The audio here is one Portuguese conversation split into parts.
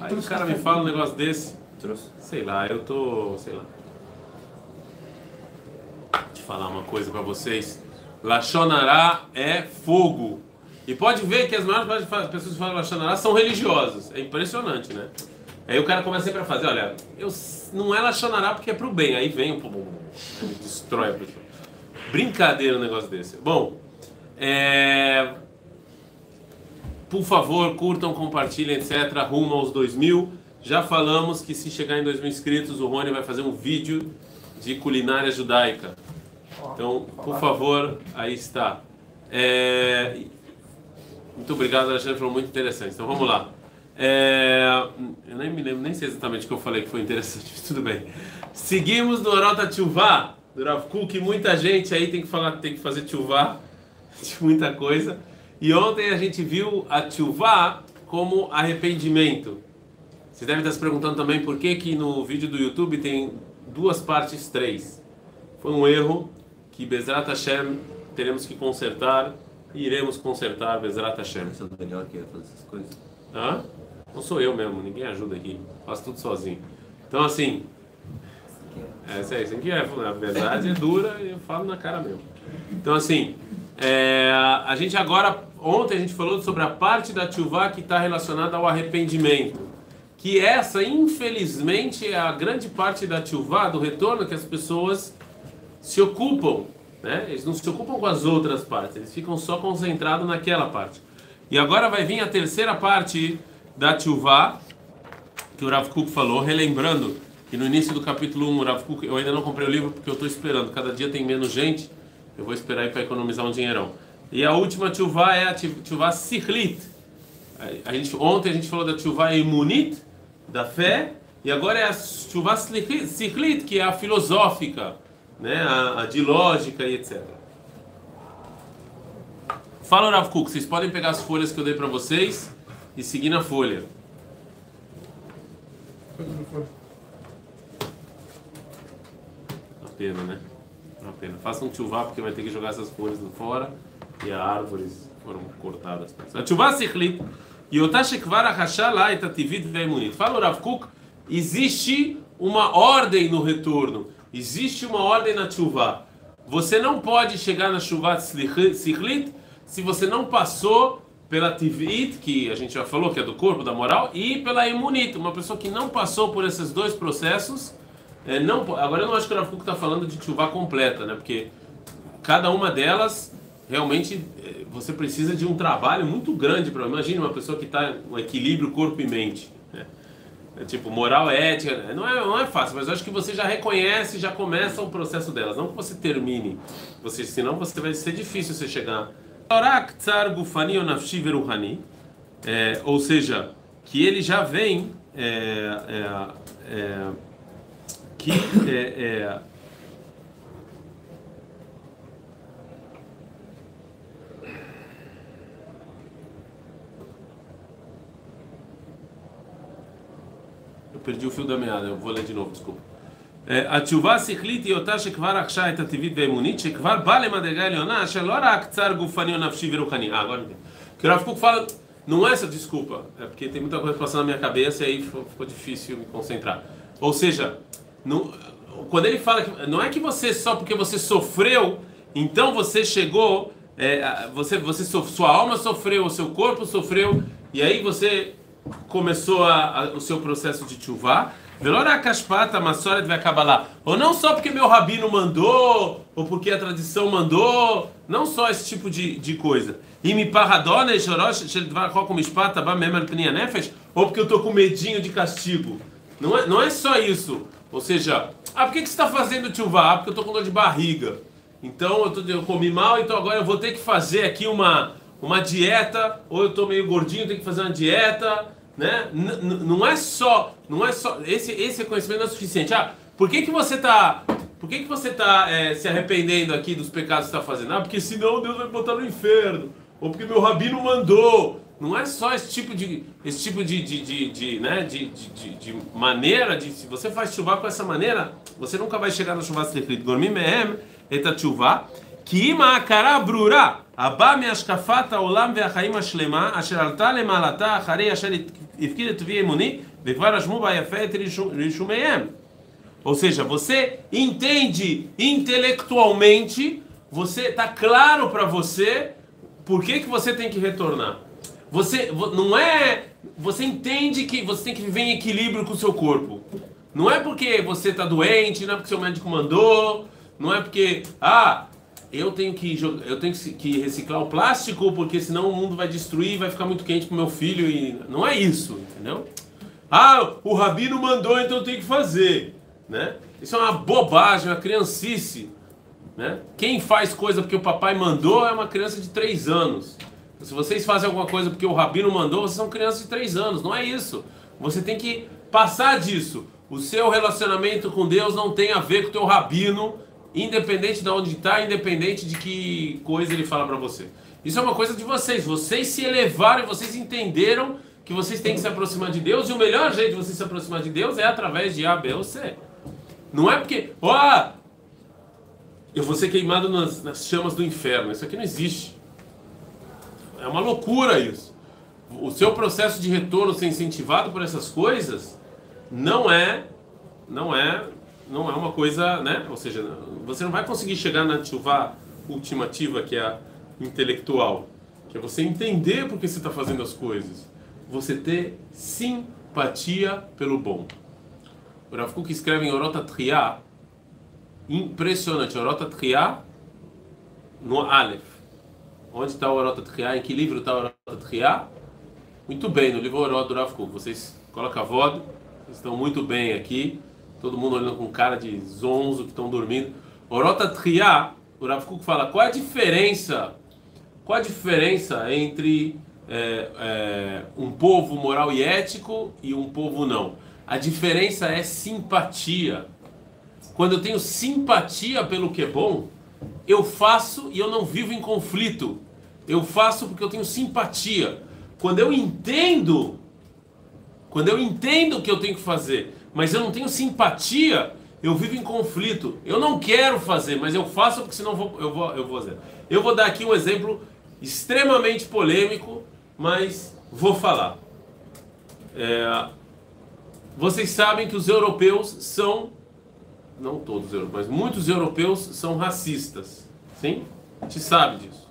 Aí o cara me fala um negócio desse. Trouxe. Sei lá, eu tô. sei lá. Deixa eu falar uma coisa pra vocês. Lachonará é fogo. E pode ver que as maiores pessoas que falam Lachonará são religiosas. É impressionante, né? Aí o cara começa sempre a fazer, olha, eu, não é Lachonará porque é pro bem. Aí vem o pum, destrói a pessoa. Brincadeira um negócio desse. Bom, é... por favor, curtam, compartilhem, etc. Rumo aos 2 mil. Já falamos que se chegar em 2 mil inscritos, o Rony vai fazer um vídeo de culinária judaica. Então, por favor, aí está. É... Muito obrigado, Alexandre, foi muito interessante. Então vamos lá. É... Eu nem me lembro, nem sei exatamente o que eu falei que foi interessante, mas tudo bem. Seguimos no Orota Tchuvá, do Rav Kuk, muita gente aí tem que falar, tem que fazer Tchuvá de muita coisa. E ontem a gente viu a Tchuvá como arrependimento. Você deve estar se perguntando também por que que no vídeo do YouTube tem duas partes, três. Foi um erro que Bezrat Hashem teremos que consertar e iremos consertar Bezrat Hashem. Esse é o melhor que ia fazer essas coisas. Hã? Não sou eu mesmo, ninguém ajuda aqui. Faço tudo sozinho. Então assim, é isso aí, isso aqui é, a verdade é dura e eu falo na cara mesmo. Então assim, é, a gente agora, ontem a gente falou sobre a parte da Tchuvá que está relacionada ao arrependimento. Que essa, infelizmente, é a grande parte da Tchuvá, do retorno que as pessoas se ocupam. Né? Eles não se ocupam com as outras partes, eles ficam só concentrados naquela parte. E agora vai vir a terceira parte da Tchuvá, que o Rav Kuk falou, relembrando que no início do capítulo 1, o Rav Kuk, eu ainda não comprei o livro porque eu estou esperando, cada dia tem menos gente, eu vou esperar aí para economizar um dinheirão. E a última Tchuvá é a Tchuvá Sichlit. A gente, ontem a gente falou da Tchuvá Imunit, da fé, e agora é a Tchuvá Sichlit, que é a filosófica, né, a, a de lógica e etc. Fala, Rav Kuk, vocês podem pegar as folhas que eu dei para vocês e seguir na folha. Uma pena, né? Uma pena. Faça um chuvá porque vai ter que jogar essas folhas fora e as árvores foram cortadas. A chuvá sichlit e otashekvar lá etativit veimunit. Fala, o Rav Kuk, existe uma ordem no retorno. Existe uma ordem na chuvá. Você não pode chegar na chuvá sichlit se você não passou pela tivit, que a gente já falou que é do corpo, da moral, e pela imunita. Uma pessoa que não passou por esses dois processos, é, não, agora eu não acho que o Rav está falando de chuva completa, né? Porque cada uma delas realmente é, você precisa de um trabalho muito grande para. Imagine uma pessoa que está um equilíbrio corpo e mente. Né? É, tipo, moral, ética, não é, não é fácil, mas eu acho que você já reconhece, já começa o processo delas. Não que você termine, você, senão você vai ser difícil você chegar é, ou seja, que ele já vem é, é, é, que é, é, eu perdi o fio da meada, eu vou ler de novo, desculpa. התשובה השכלית היא אותה שכבר רכשה את הטבעית והאמונית, שכבר באה למדרגה עליונה, שלא רק צר גופני או נפשי ורוחני. Ah, agora que o Rav Kuk fala, não é essa desculpa, é porque tem muita coisa passando na minha cabeça e aí ficou difícil me concentrar. Ou seja, não, quando ele fala que não é que você só porque você sofreu, então você chegou, é, você, você sua alma sofreu, o seu corpo sofreu, e aí você começou a, a, o seu processo de chuva. Ou não só porque meu rabino mandou, ou porque a tradição mandou, não só esse tipo de, de coisa. E me parradona ou porque eu estou com medinho de castigo. Não é, não é só isso. Ou seja, ah, por que, que você está fazendo chuva? Ah, porque eu estou com dor de barriga. Então eu, tô, eu comi mal, então agora eu vou ter que fazer aqui uma, uma dieta, ou eu estou meio gordinho, tenho que fazer uma dieta né? não é só, não é só esse esse reconhecimento não é suficiente. Ah, por que que você está por que, que você está é, se arrependendo aqui dos pecados que está fazendo? Ah, porque senão Deus vai botar no inferno. Ou porque meu rabino mandou. Não é só esse tipo de, esse tipo de, de, de, de né, de, de, de, maneira, de, se você faz chuva com essa maneira, você nunca vai chegar na chuva escrito. Gormim mehem eta chuva, que ima brura. הבא מהשקפת העולם והחיים השלמה, אשר עלתה למעלתה אחרי אשר הפקיד את תביעי אמוני, וכבר רשמו בה יפה את רישומיהם. Ou seja, você entende intelectualmente, você está claro para você por que, que você tem que retornar. Você não é, você entende que você tem que viver em equilíbrio com o seu corpo. Não é porque você está doente, não é porque seu médico mandou, não é porque ah eu tenho que eu tenho que reciclar o plástico porque senão o mundo vai destruir, vai ficar muito quente para meu filho e não é isso, entendeu? Ah, o rabino mandou, então eu tenho que fazer, né? Isso é uma bobagem, uma criancice, né? Quem faz coisa porque o papai mandou é uma criança de 3 anos. Se vocês fazem alguma coisa porque o rabino mandou, vocês são crianças de 3 anos, não é isso. Você tem que passar disso. O seu relacionamento com Deus não tem a ver com o teu rabino, independente de onde está, independente de que coisa ele fala para você. Isso é uma coisa de vocês. Vocês se elevaram vocês entenderam que vocês têm que se aproximar de Deus e o melhor jeito de você se aproximar de Deus é através de A, B ou C. Não é porque, ó, oh, eu vou ser queimado nas, nas chamas do inferno. Isso aqui não existe. É uma loucura isso. O seu processo de retorno ser incentivado por essas coisas não é, não é, não é uma coisa, né? Ou seja, você não vai conseguir chegar na chuva ultimativa que é a intelectual, que é você entender por que você está fazendo as coisas você ter simpatia pelo bom. O Rav Kuk escreve em Orota Triá, impressionante, Orota Triá no Aleph. Onde está o Orota Triá? Em que livro está o Orota Triá? Muito bem, no livro Orota do Rav Kuk. Vocês colocam a voz, estão muito bem aqui. Todo mundo olhando com cara de zonzo que estão dormindo. Orota Triá, o Rav Kuk fala, qual é a diferença? Qual a diferença entre é, é, um povo moral e ético e um povo não. A diferença é simpatia. Quando eu tenho simpatia pelo que é bom, eu faço e eu não vivo em conflito. Eu faço porque eu tenho simpatia. Quando eu entendo, quando eu entendo o que eu tenho que fazer, mas eu não tenho simpatia, eu vivo em conflito. Eu não quero fazer, mas eu faço porque senão eu vou, eu vou, eu vou fazer. Eu vou dar aqui um exemplo extremamente polêmico mas vou falar. É, vocês sabem que os europeus são, não todos europeus, mas muitos europeus são racistas. Sim? A gente sabe disso.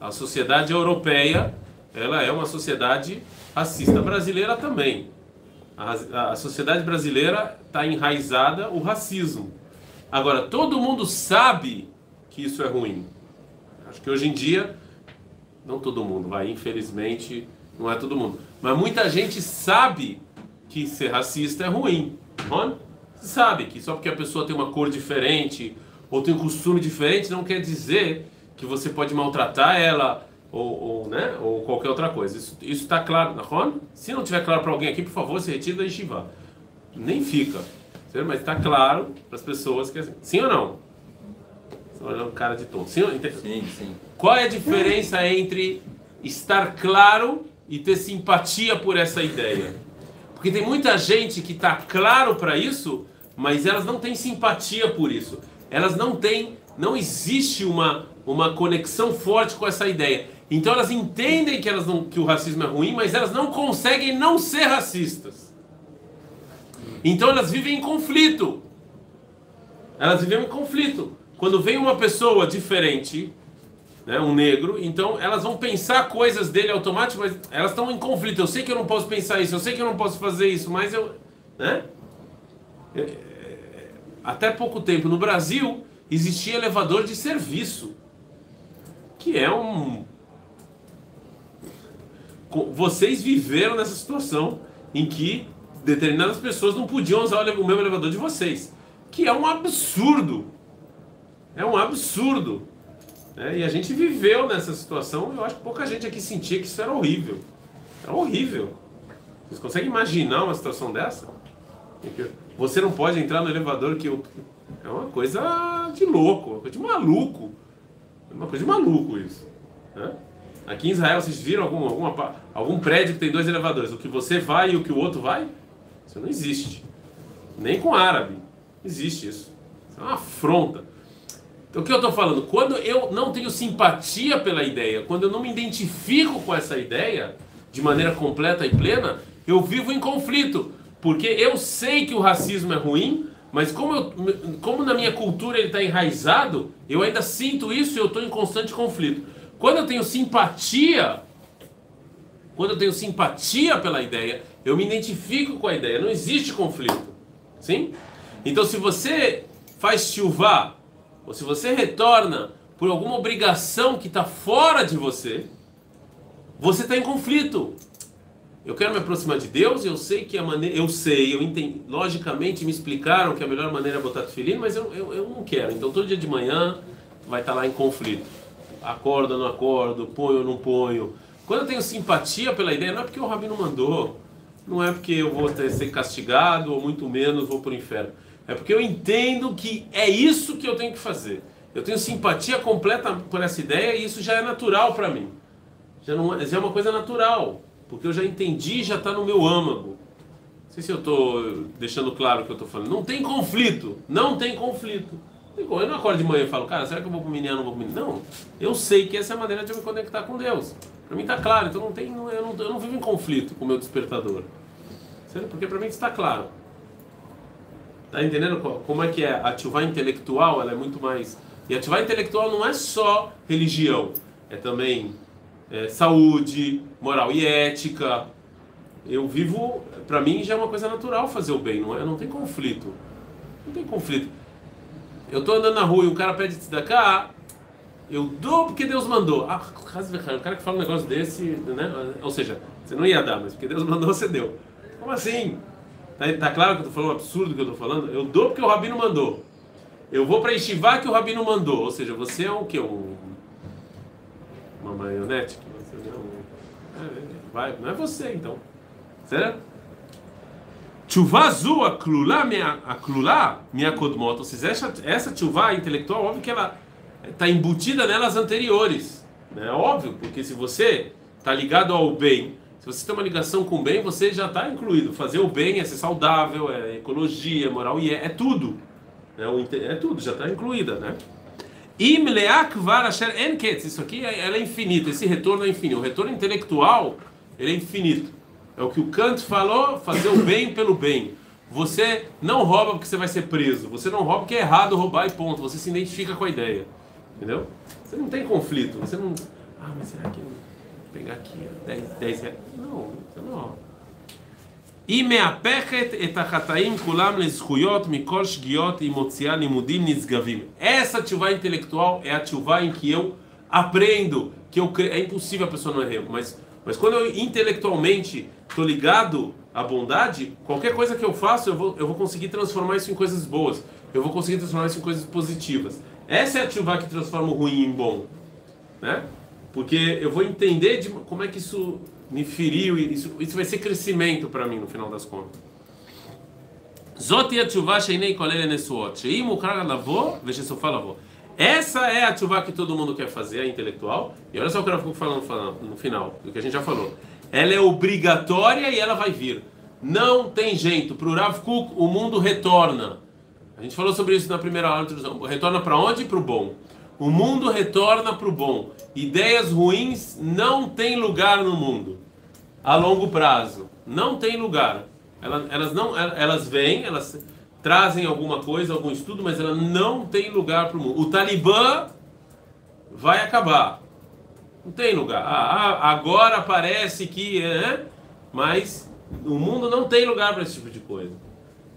A sociedade europeia, ela é uma sociedade racista. A brasileira também. A, a sociedade brasileira está enraizada o racismo. Agora, todo mundo sabe que isso é ruim. Acho que hoje em dia não todo mundo, vai, infelizmente, não é todo mundo. Mas muita gente sabe que ser racista é ruim. Não? Sabe que só porque a pessoa tem uma cor diferente ou tem um costume diferente não quer dizer que você pode maltratar ela ou, ou né, ou qualquer outra coisa. Isso está claro, não? Se não tiver claro para alguém aqui, por favor, se retire da Yeshiva. Nem fica. Mas está claro para as pessoas que é assim. Sim ou não? Estou olhando cara de tonto. Sim, sim, sim. Qual é a diferença entre estar claro e ter simpatia por essa ideia? Porque tem muita gente que está claro para isso, mas elas não têm simpatia por isso. Elas não têm, não existe uma, uma conexão forte com essa ideia. Então elas entendem que, elas não, que o racismo é ruim, mas elas não conseguem não ser racistas. Então elas vivem em conflito. Elas vivem em conflito. Quando vem uma pessoa diferente, né, um negro, então elas vão pensar coisas dele automaticamente, mas elas estão em conflito. Eu sei que eu não posso pensar isso, eu sei que eu não posso fazer isso, mas eu. Né? É, é, até pouco tempo no Brasil existia elevador de serviço, que é um. Vocês viveram nessa situação em que determinadas pessoas não podiam usar o mesmo elevador de vocês, que é um absurdo. É um absurdo. Né? E a gente viveu nessa situação, eu acho que pouca gente aqui sentia que isso era horrível. Era horrível. Vocês conseguem imaginar uma situação dessa? Você não pode entrar no elevador que eu... é uma coisa de louco, uma coisa de maluco. É uma coisa de maluco isso. Né? Aqui em Israel, vocês viram algum, alguma, algum prédio que tem dois elevadores? O que você vai e o que o outro vai? Isso não existe. Nem com árabe. Existe isso. Isso é uma afronta. Então, o que eu estou falando? Quando eu não tenho simpatia pela ideia, quando eu não me identifico com essa ideia de maneira completa e plena, eu vivo em conflito. Porque eu sei que o racismo é ruim, mas como, eu, como na minha cultura ele está enraizado, eu ainda sinto isso e eu estou em constante conflito. Quando eu tenho simpatia, quando eu tenho simpatia pela ideia, eu me identifico com a ideia, não existe conflito. Sim? Então se você faz chuvá, ou se você retorna por alguma obrigação que está fora de você, você está em conflito. Eu quero me aproximar de Deus, eu sei que a maneira, eu sei, eu entendi, logicamente me explicaram que a melhor maneira é botar tefilim, mas eu, eu, eu não quero. Então todo dia de manhã vai estar lá em conflito. Acordo, não acordo, ponho, não ponho. Quando eu tenho simpatia pela ideia, não é porque o rabino mandou, não é porque eu vou ter, ser castigado ou muito menos vou para o inferno. É porque eu entendo que é isso que eu tenho que fazer. Eu tenho simpatia completa por essa ideia e isso já é natural para mim. Já, não, é, já é uma coisa natural porque eu já entendi, já está no meu âmago. Não sei se eu estou deixando claro o que eu estou falando. Não tem conflito, não tem conflito. Eu não acordo de manhã e falo, cara, será que eu vou para o ou não vou para Não, eu sei que essa é a maneira de eu me conectar com Deus. Para mim está claro, então não tem, eu, não, eu não vivo em conflito com o meu despertador. Porque para mim está claro. Tá entendendo como é que é? Ativar intelectual, ela é muito mais... E ativar intelectual não é só religião, é também é, saúde, moral e ética. Eu vivo, para mim já é uma coisa natural fazer o bem, não é? Não tem conflito. Não tem conflito. Eu tô andando na rua e um cara pede cá, eu dou porque Deus mandou. Ah, o cara que fala um negócio desse, né? Ou seja, você não ia dar, mas porque Deus mandou, você deu. Como assim? Tá, tá claro que eu tô falando um absurdo que eu tô falando? Eu dou porque o Rabino mandou. Eu vou para estivar que o Rabino mandou. Ou seja, você é um que? Um uma marionete você não. É, vai, não é você então. Certo? Tchuvá zu aklulá minha kodmot. Ou seja, essa, essa tchuvá intelectual, óbvio que ela está embutida nelas anteriores. É né? óbvio, porque se você está ligado ao bem, você tem uma ligação com o bem, você já está incluído. Fazer o bem é ser saudável, é ecologia, é moral e é, é tudo. É, é tudo, já está incluída, né? Isso aqui é, ela é infinito, esse retorno é infinito. O retorno intelectual ele é infinito. É o que o Kant falou, fazer o bem pelo bem. Você não rouba porque você vai ser preso. Você não rouba porque é errado roubar e ponto. Você se identifica com a ideia. Entendeu? Você não tem conflito. Você não. Ah, mas será que pegar aqui 10, 10 reais? Não, você não rouba. היא מהפכת את החטאים כולם לזכויות מכל שגיאות היא מוציאה לימודים נשגבים. Essa tchuva intelectual é a tchuva em que eu aprendo, que eu é impossível a pessoa não errar, mas mas quando eu intelectualmente estou ligado à bondade, qualquer coisa que eu faço, eu vou, eu vou conseguir transformar isso em coisas boas. Eu vou conseguir transformar isso em coisas positivas. Essa é a tchuva que transforma o ruim em bom, né? Porque eu vou entender de, como é que isso me feriu, isso, isso vai ser crescimento para mim no final das contas. Essa é a tchuvá que todo mundo quer fazer, a intelectual. E olha só o que eu fico falando, falando no final, do que a gente já falou. Ela é obrigatória e ela vai vir. Não tem jeito. Para o Rav Kuk, o mundo retorna. A gente falou sobre isso na primeira aula. Retorna para onde? Para o bom. O mundo retorna para o bom. Ideias ruins não têm lugar no mundo. A longo prazo. Não tem lugar. Elas, elas, não, elas vêm, elas trazem alguma coisa, algum estudo, mas ela não tem lugar para o mundo. O Talibã vai acabar. Não tem lugar. Ah, ah agora parece que. É, mas o mundo não tem lugar para esse tipo de coisa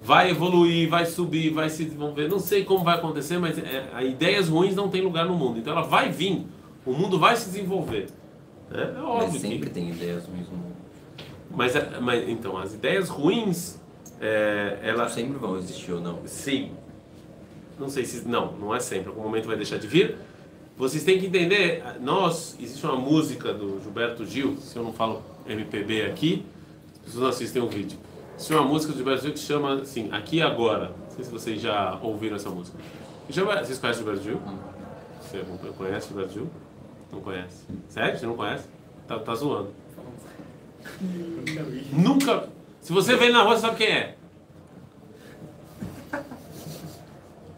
vai evoluir, vai subir, vai se desenvolver. Não sei como vai acontecer, mas é, ideias ruins não tem lugar no mundo. Então ela vai vir, o mundo vai se desenvolver. É, é óbvio mas sempre que... tem ideias ruins no mundo. Mas, é, mas então, as ideias ruins, é, ela... Sempre vão existir ou não? Sim. Não sei se... Não, não é sempre. Algum momento vai deixar de vir. Vocês têm que entender, nós, existe uma música do Gilberto Gil, se eu não falo MPB aqui, as pessoas não assistem o vídeo isso é uma música do Brasil que chama assim, Aqui e Agora. Não sei se vocês já ouviram essa música. Vocês conhecem o Brasil? Você conhece o Brasil? Não conhece? Sério? Você não conhece? Tá, tá zoando. Nunca. Se você ele na rua, você sabe quem é.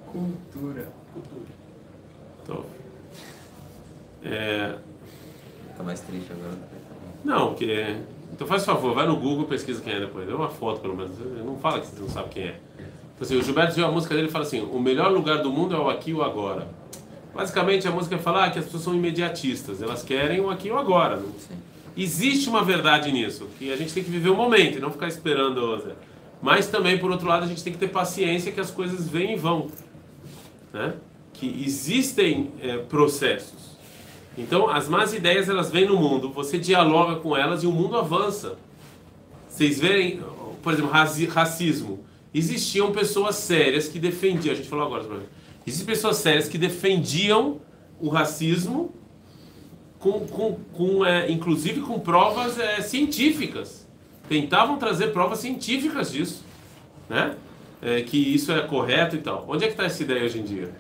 Cultura. Cultura. Tô. É, Tá mais triste agora. não, porque. Então faz favor, vai no Google pesquisa quem é depois. Dê uma foto pelo menos. Não fala que você não sabe quem é. Então, assim, o Gilberto viu a música dele e fala assim: o melhor lugar do mundo é o aqui e o agora. Basicamente a música fala que as pessoas são imediatistas, elas querem o aqui e o agora. Não- Sim. Existe uma verdade nisso, que a gente tem que viver o momento e não ficar esperando. Zé. Mas também, por outro lado, a gente tem que ter paciência que as coisas vêm e vão. Né? Que existem é, processos. Então, as más ideias elas vêm no mundo, você dialoga com elas e o mundo avança. Vocês verem, por exemplo, raci- racismo. Existiam pessoas sérias que defendiam, a gente falou agora. Existem pessoas sérias que defendiam o racismo com, com, com é, inclusive com provas é, científicas. Tentavam trazer provas científicas disso, né? É, que isso é correto e tal. Onde é que está essa ideia hoje em dia?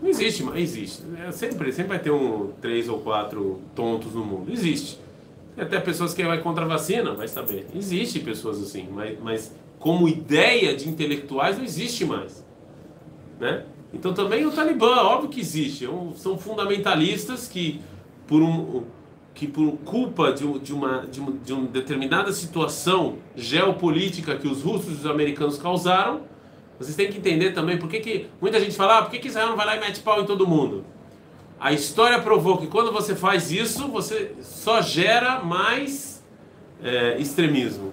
Não existe, mas existe. É, sempre, sempre vai ter um três ou quatro tontos no mundo. Existe. Tem até pessoas que vai contra a vacina, vai saber. Existe pessoas assim, mas, mas como ideia de intelectuais não existe mais, né? Então também o Talibã, óbvio que existe. É São fundamentalistas que por um que por culpa de, de uma de, uma, de uma determinada situação geopolítica que os russos e os americanos causaram, vocês têm que entender também por que, que muita gente fala, ah, por que, que Israel não vai lá e mete pau em todo mundo? A história provou que quando você faz isso, você só gera mais é, extremismo.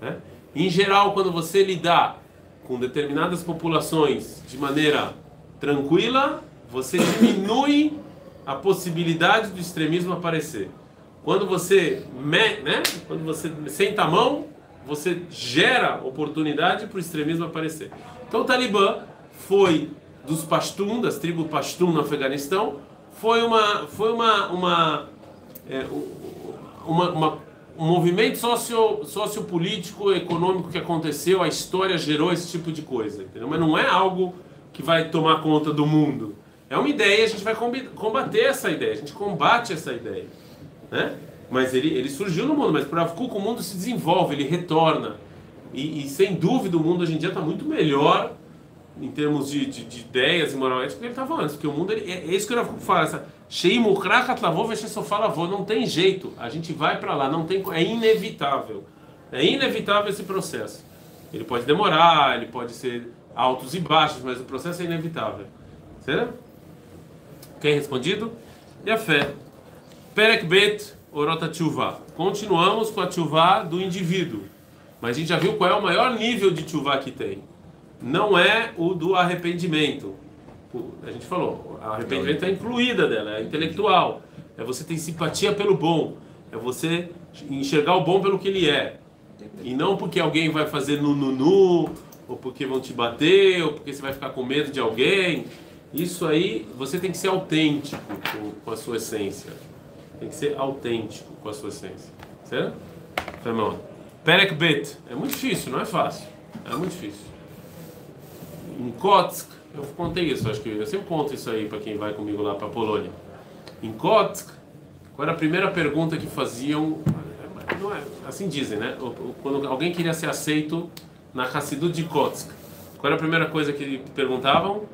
né? Em geral, quando você lidar com determinadas populações de maneira tranquila, você diminui a possibilidade do extremismo aparecer. Quando você, me- né? Quando você senta a mão, você gera oportunidade para o extremismo aparecer. Então o Talibã foi dos Pashtun, das tribos Pashtun no Afeganistão, foi uma, foi uma, uma, é, uma, uma- um movimento socio, sociopolítico, econômico que aconteceu, a história gerou esse tipo de coisa, entendeu? Mas não é algo que vai tomar conta do mundo. É uma ideia, a gente vai combater essa ideia, a gente combate essa ideia, né? Mas ele, ele surgiu no mundo, mas por Avkuk o mundo se desenvolve, ele retorna. E, e, sem dúvida o mundo hoje em dia está muito melhor em termos de, de, de ideias e moral ética que ele estava antes. Porque o mundo, ele, é, é isso que o Avkuk fala, essa lavou, não tem jeito, a gente vai para lá, não tem, é inevitável. É inevitável esse processo. Ele pode demorar, ele pode ser altos e baixos, mas o processo é inevitável. Certo? Quem respondido? E a fé. Perek Bet Orota Tchuvá. Continuamos com a Tchuvá do indivíduo. Mas a gente já viu qual é o maior nível de Tchuvá que tem. Não é o do arrependimento. A gente falou, o arrependimento é incluída dela, é intelectual. É você ter simpatia pelo bom. É você enxergar o bom pelo que ele é. E não porque alguém vai fazer nu nu nu, ou porque vão te bater, ou porque você vai ficar com medo de alguém. Isso aí, você tem que ser autêntico com a sua essência. Tem que ser autêntico com a sua essência. Certo? Firmão. Perek Bet. É muito difícil, não é fácil. É muito difícil. Em Kotsk, eu contei isso, acho que eu sempre conto isso aí para quem vai comigo lá para Polônia. Em Kotsk, qual era a primeira pergunta que faziam? Não é, assim dizem, né? Quando alguém queria ser aceito na Hassidut de Kotsk, qual era a primeira coisa que perguntavam?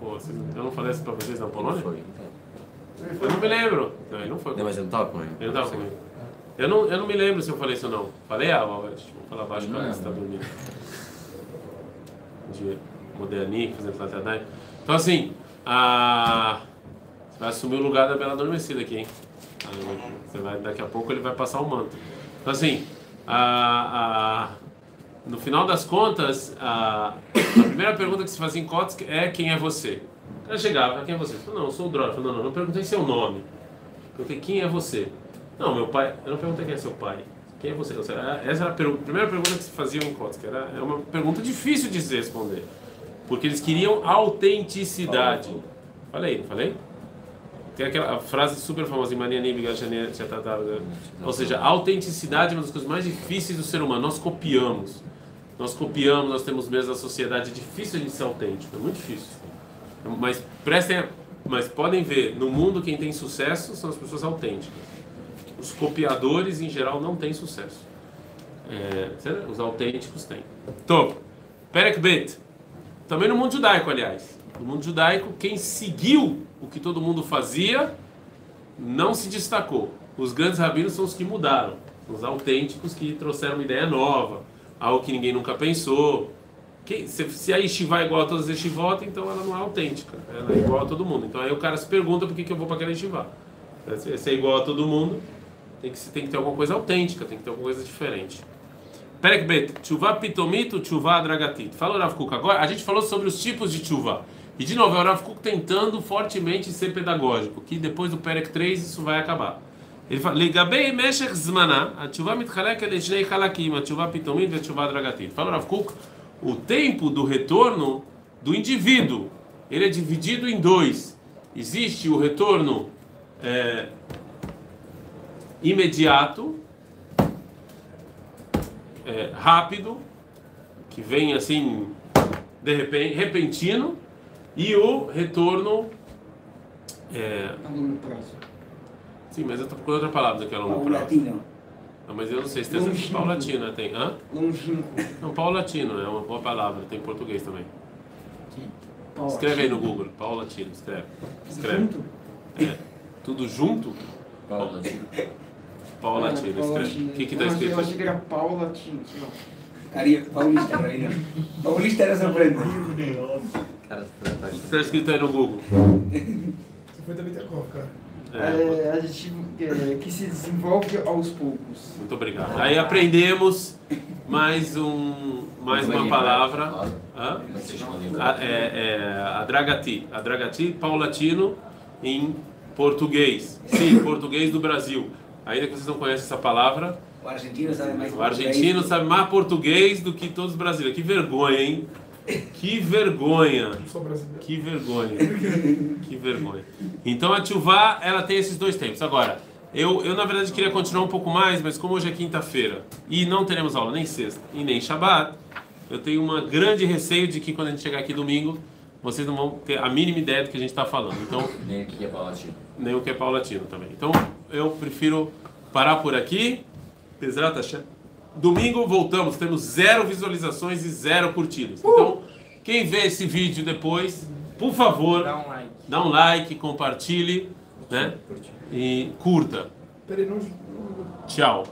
Pô, eu não falei isso para vocês na Polônia? Foi. Eu não me lembro. Não, ele não foi. Não, mas eu não tava com ele. Não comigo. Eu não, eu não me lembro se eu falei isso ou não. Falei, ah, Albert, vou falar baixo para você tá dormindo. De moderninho, fazendo flatadai. Então, assim, a... você vai assumir o lugar da Bela Adormecida aqui, hein? Você vai, daqui a pouco ele vai passar o manto. Então, assim, a... a... no final das contas, a... a primeira pergunta que se fazia em Kotsk é quem é você? O cara chegava, quem é você? Falei, não, eu sou o Dror. Eu falei, não, não, não perguntei seu nome. Perguntei quem é você. Não, meu pai. Eu não perguntei quem é seu pai. Quem é você? Seja, Essa era a pergu- primeira pergunta que se fazia em Kotsk. Era é uma pergunta difícil de se responder. Porque eles queriam autenticidade. Falei, não falei? Tem aquela frase super famosa em Mania Ou seja, a autenticidade é uma das coisas mais difíceis do ser humano. Nós copiamos. Nós copiamos, nós temos medo da sociedade. É difícil a gente ser autêntico, é muito difícil. Mas prestem, mas podem ver, no mundo quem tem sucesso são as pessoas autênticas. Os copiadores em geral não têm sucesso. É, os autênticos têm. Top. Perek Bet. também no mundo judaico, aliás. No mundo judaico, quem seguiu o que todo mundo fazia não se destacou. Os grandes rabinos são os que mudaram, os autênticos que trouxeram uma ideia nova, algo que ninguém nunca pensou. Quem, se, se a Yeshiva é igual a todas as Yeshivot, então ela não é autêntica, ela é igual a todo mundo. Então aí o cara se pergunta por que, que eu vou para aquela Yeshiva. Se, se é igual a todo mundo, tem que, tem que ter alguma coisa autêntica, tem que ter alguma coisa diferente. Perek Bet, Tshuva Pitomito, Tshuva Adragatit. Fala o Rav Kuk. Agora, a gente falou sobre os tipos de Tshuva. E de novo, é o Rav Kuk tentando fortemente ser pedagógico, que depois do Perek 3 isso vai acabar. ele fala, לגבי משך זמנה, התשובה מתחלקת לשני חלקים, התשובה פתאומית והתשובה הדרגתית. Fala Rav Kuk, o tempo do retorno do indivíduo, ele é dividido em dois. Existe o retorno é, imediato, é, rápido, que vem assim, de repente, repentino, e o retorno é, A longo prazo. Sim, mas eu estou procurando outra palavra do que é longo prazo. Paulatino. Não, mas eu não sei se tem essa paulatina, tem. Hã? Longínquo. Não, paulatino é uma boa palavra, tem em português também. Paulatino. Escreve aí no Google, paulatino, escreve. Escreve. Junto? É. Tudo junto? Paula, Paulatino, Ah, escreve. O que que tá escrito? Eu achei que era Paulatino. Ari, Paulista, Reina. Paulista era sorprendente. cara, tá- O que está escrito aí no Google? 50 Bitcoin, cara. É, É, adjetivo é, que se desenvolve aos poucos. muito obrigado. Aí aprendemos mais um, mais uma palavra. Hã? A, é, é, adragati. Adragati paulatino em português. Sim, português do Brasil. Ainda que vocês não conhecem essa palavra, O argentino sabe mais o argentino sabe mais português do que todos os brasileiros. Que vergonha, hein? Que vergonha. Que vergonha. Que vergonha. Então a Tchuvá, ela tem esses dois tempos. Agora, eu, eu na verdade queria continuar um pouco mais, mas como hoje é quinta-feira e não teremos aula nem sexta e nem Shabat, eu tenho uma grande receio de que quando a gente chegar aqui domingo, vocês não vão ter a mínima ideia do que a gente está falando. Então, Nem aqui é Paulatina. nem o que é paulatino também. Então, eu prefiro parar por aqui. Pesrata Hashem. Domingo voltamos, temos zero visualizações e zero curtidas. Então, quem vê esse vídeo depois, por favor, Dá um like. dá um like, compartilhe, né? E curta. Peraí, não. não- Tchau.